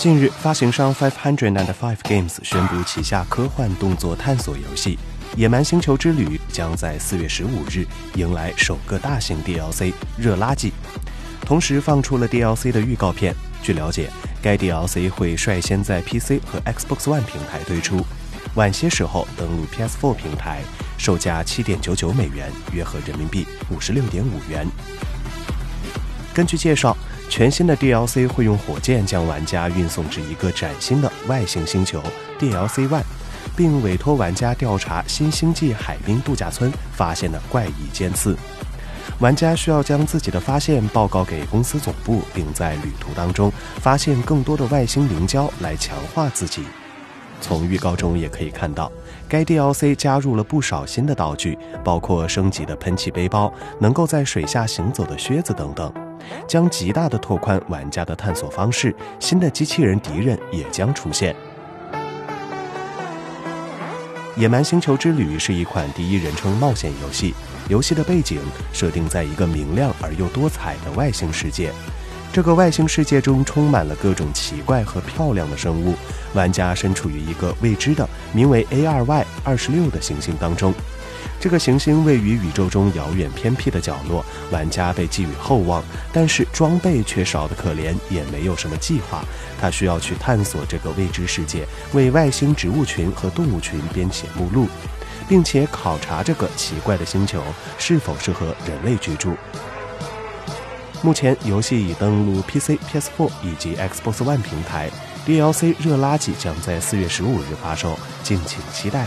近日，发行商 Five Hundred and Five Games 宣布旗下科幻动作探索游戏《野蛮星球之旅》将在四月十五日迎来首个大型 DLC《热垃圾》，同时放出了 DLC 的预告片。据了解，该 DLC 会率先在 PC 和 Xbox One 平台推出，晚些时候登陆 PS4 平台，售价七点九九美元，约合人民币五十六点五元。根据介绍。全新的 DLC 会用火箭将玩家运送至一个崭新的外星星球 DLC One，并委托玩家调查新星际海滨度假村发现的怪异尖刺。玩家需要将自己的发现报告给公司总部，并在旅途当中发现更多的外星凝胶来强化自己。从预告中也可以看到，该 DLC 加入了不少新的道具，包括升级的喷气背包、能够在水下行走的靴子等等。将极大的拓宽玩家的探索方式，新的机器人敌人也将出现。《野蛮星球之旅》是一款第一人称冒险游戏，游戏的背景设定在一个明亮而又多彩的外星世界。这个外星世界中充满了各种奇怪和漂亮的生物，玩家身处于一个未知的名为 A2Y 二十六的行星当中。这个行星位于宇宙中遥远偏僻的角落，玩家被寄予厚望，但是装备却少得可怜，也没有什么计划。他需要去探索这个未知世界，为外星植物群和动物群编写目录，并且考察这个奇怪的星球是否适合人类居住。目前，游戏已登陆 PC、PS4 以及 Xbox One 平台，DLC《热垃圾》将在四月十五日发售，敬请期待。